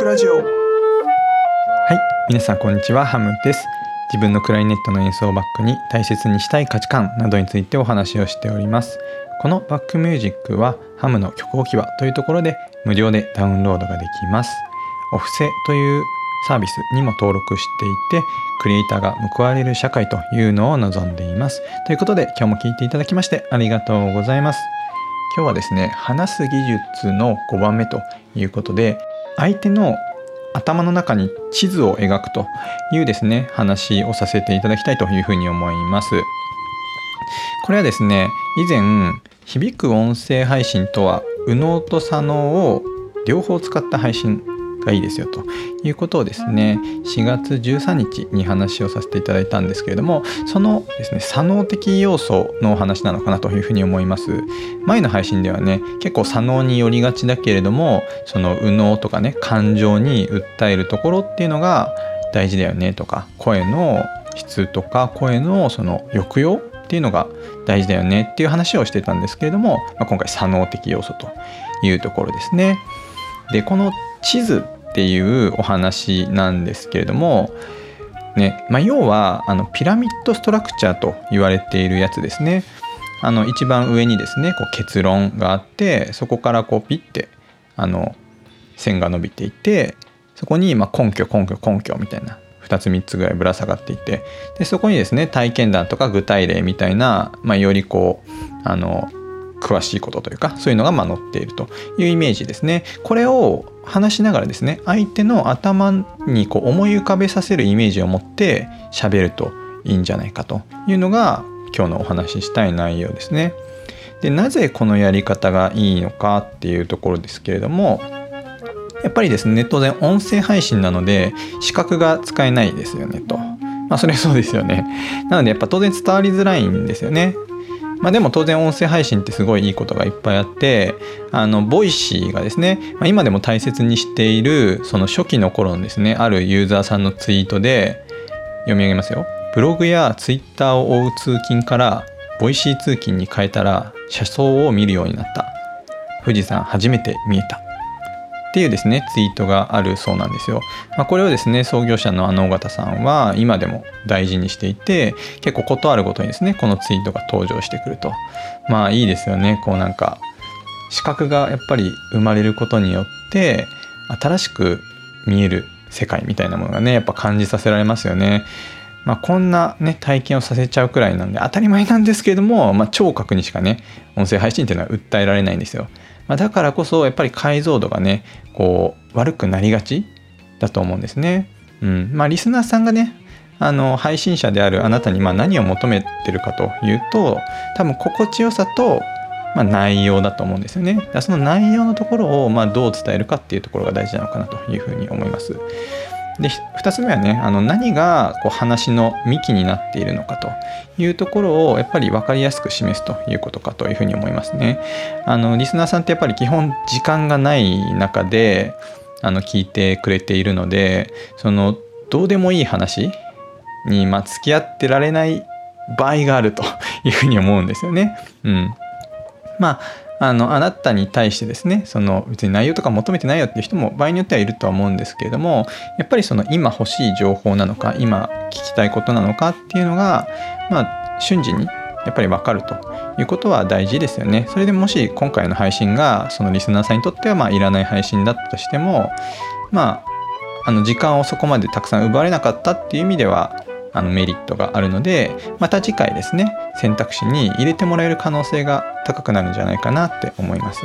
クラジオ。はい。皆さんこんにちは。ハムです。自分のクライネットの演奏をバックに大切にしたい価値観などについてお話をしております。このバックミュージックはハムの曲置き場というところで無料でダウンロードができます。お布施というサービスにも登録していてクリエイターが報われる社会というのを望んでいます。ということで今日も聞いていただきましてありがとうございます。今日はですね話す技術の5番目ということで相手の頭の中に地図を描くというですね話をさせていただきたいというふうに思います。これはですね以前響く音声配信とは右脳と左脳を両方使った配信がいいですよということをですね4月13日に話をさせていただいたんですけれどもそのですね左脳的要素の話なのかなというふうに思います前の配信ではね結構左脳に寄りがちだけれどもその右脳とかね感情に訴えるところっていうのが大事だよねとか声の質とか声のその抑揚っていうのが大事だよねっていう話をしてたんですけれども、まあ、今回左脳的要素というところですね。でこの地図っていうお話なんですけれども、ねまあ、要はあのピラミッドストラクチャーと言われているやつですね。あの一番上にですねこう結論があってそこからこうピッてあの線が伸びていてそこにま根拠根拠根拠みたいな2つ3つぐらいぶら下がっていてでそこにですね体験談とか具体例みたいな、まあ、よりこうあの詳しいことというかそういうのがま載っているというイメージですね。これを話しながらですね相手の頭にこう思い浮かべさせるイメージを持って喋るといいんじゃないかというのが今日のお話ししたい内容ですね。でなぜこのやり方がいいのかっていうところですけれどもやっぱりですね当然音声配信なので視覚が使えないですよねと。まあそれはそうですよね。なのでやっぱ当然伝わりづらいんですよね。まあ、でも当然音声配信ってすごいいいことがいっぱいあってあの Voicy がですね、まあ、今でも大切にしているその初期の頃のですねあるユーザーさんのツイートで読み上げますよ。ブログやツイッターを追う通勤から Voicy 通勤に変えたら車窓を見るようになった。富士山初めて見えた。っていうですねツイートがあるそうなんですよ。まあ、これをですね創業者のあの緒方さんは今でも大事にしていて結構事あるごとにですねこのツイートが登場してくるとまあいいですよねこうなんか視覚がやっぱり生まれることによって新しく見える世界みたいなものがねやっぱ感じさせられますよね。まあ、こんなね体験をさせちゃうくらいなんで当たり前なんですけれども、まあ、聴覚にしかね音声配信っていうのは訴えられないんですよ。まあ、だからこそやっぱり解像度がねこう悪くなりがちだと思うんですね。うんまあ、リスナーさんがねあの配信者であるあなたにま何を求めてるかというと多分心地よさと、ま内容だと思うんですよね。だその内容のところをまどう伝えるかっていうところが大事なのかなというふうに思います。で2つ目はねあの何がこう話の幹になっているのかというところをやっぱり分かりやすく示すということかというふうに思いますね。あのリスナーさんってやっぱり基本時間がない中であの聞いてくれているのでそのどうでもいい話に、まあ、付き合ってられない場合があるというふうに思うんですよね。うん、まああのあなたに対してですねその別に内容とか求めてないよっていう人も場合によってはいるとは思うんですけれどもやっぱりその今欲しい情報なのか今聞きたいことなのかっていうのがまあ瞬時にやっぱり分かるということは大事ですよね。それでもし今回の配信がそのリスナーさんにとってはまあいらない配信だったとしてもまああの時間をそこまでたくさん奪われなかったっていう意味ではあのメリットがあるのでまた次回ですね選択肢に入れてもらえる可能性が高くなるんじゃないかなって思います。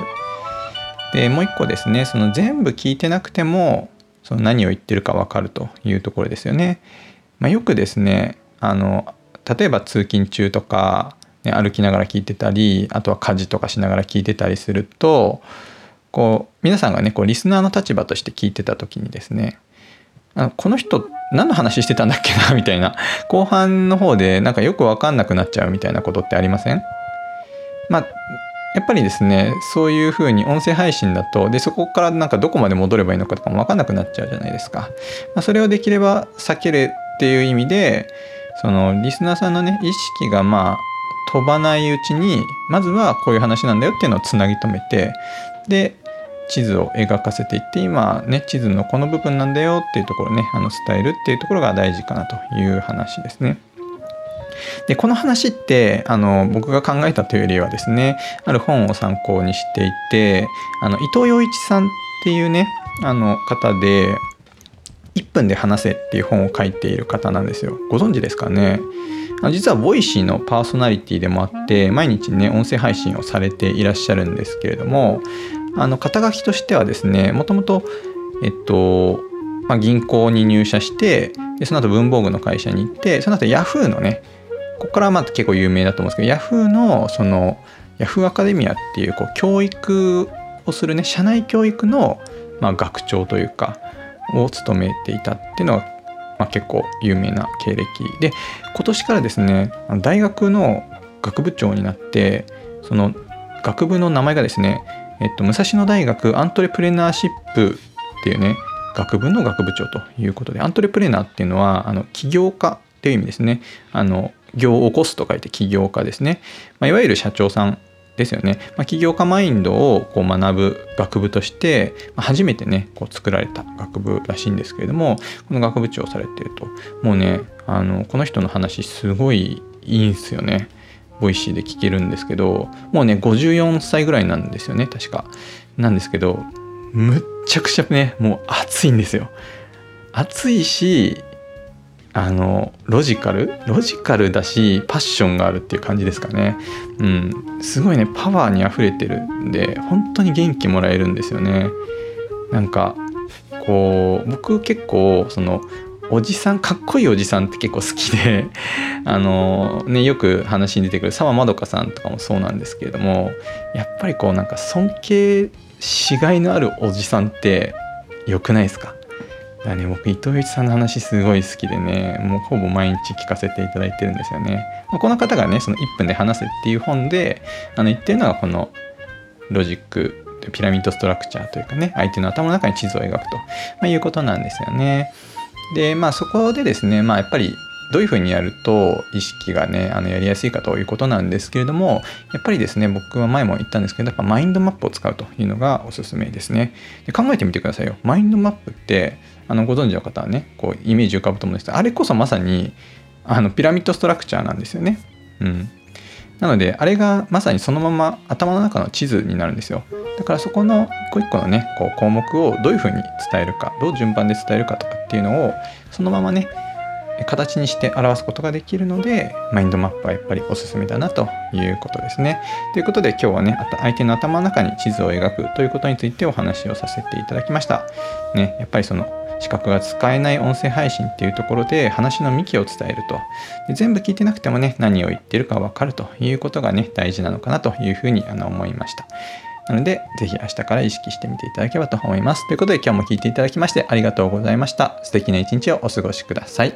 でもう一個ですねその全部聞いてなくてもその何を言ってるか分かるというところですよね。まあ、よくですねあの例えば通勤中とか、ね、歩きながら聞いてたりあとは家事とかしながら聞いてたりするとこう皆さんがねこうリスナーの立場として聞いてた時にですねあこの人何の話してたんだっけな みたいな。後半の方でなんかよく分かんなくなっちゃうみたいなことってありません？まあやっぱりですねそういうふうに音声配信だとでそこからなんかどこまで戻ればいいのかとかも分かんなくなっちゃうじゃないですか、まあ、それをできれば避けるっていう意味でそのリスナーさんのね意識がまあ飛ばないうちにまずはこういう話なんだよっていうのをつなぎ止めてで地図を描かせていって今ね地図のこの部分なんだよっていうところねあの伝えるっていうところが大事かなという話ですね。でこの話ってあの僕が考えたというよりはですねある本を参考にしていてあの伊藤羊一さんっていうねあの方で1分で話せっていう本を書いている方なんですよご存知ですかね？実は Voicy のパーソナリティでもあって毎日ね音声配信をされていらっしゃるんですけれどもあの肩書きとしてはですねもともとえっと、まあ、銀行に入社してでその後文房具の会社に行ってその後ヤフーのねここからまあ結構有名だと思うんですけどヤフーのそのヤフーアカデミアっていうこう教育をするね社内教育のまあ学長というかを務めていたっていうのが、まあ、結構有名な経歴。で今年からですね大学の学部長になってその学部の名前がですね、えっと、武蔵野大学アントレプレナーシップっていうね学部の学部長ということでアントレプレナーっていうのはあの起業家っていう意味ですね。あの業を起こすと書いて起業家ですね、まあ、いわゆる社長さんですよね、まあ、起業家マインドをこう学ぶ学部としてま初めてねこう作られた学部らしいんですけれどもこの学部長をされてるともうねあのこの人の話すごいいいんすよね。 Voicy で聞けるんですけどもうね54歳ぐらいなんですよね確か。なんですけどむっちゃくちゃねもう熱いんですよ。熱いしあのロジカル？ロジカルだしパッションがあるっていう感じですかね。うん。すごいねパワーにあふれてるんで本当に元気もらえるんですよね。なんかこう僕結構そのおじさんかっこいいおじさんって結構好きで あのねよく話に出てくる澤まどかさんとかもそうなんですけれどもやっぱりこうなんか尊敬しがいのあるおじさんって良くないですか？だね、僕伊藤一さんの話すごい好きでねもうほぼ毎日聞かせていただいてるんですよね。まあ、この方がねその1分で話せっていう本であの言ってるのがこのロジックピラミッドストラクチャーというかね相手の頭の中に地図を描くと、まあ、いうことなんですよね。でまあそこでですねまあやっぱりどういうふうにやると意識がねあのやりやすいかということなんですけれどもやっぱりですね僕は前も言ったんですけどやっぱマインドマップを使うというのがおすすめですねで考えてみてくださいよマインドマップってあのご存知の方はねこうイメージ浮かぶと思うんですけどあれこそまさにあのピラミッドストラクチャーなんですよね。うん、なのであれがまさにそのまま頭の中の地図になるんですよ。だからそこの一個一個のねこう項目をどういうふうに伝えるかどう順番で伝えるかとかっていうのをそのままね形にして表すことができるのでマインドマップはやっぱりおすすめだなということですね。ということで今日はね相手の頭の中に地図を描くということについてお話をさせていただきました。ね、やっぱりその資格が使えない音声配信っていうところで話の幹を伝えるとで全部聞いてなくてもね何を言ってるか分かるということがね大事なのかなというふうにあの思いましたなのでぜひ明日から意識してみていただければと思います。ということで今日も聞いていただきましてありがとうございました。素敵な一日をお過ごしください。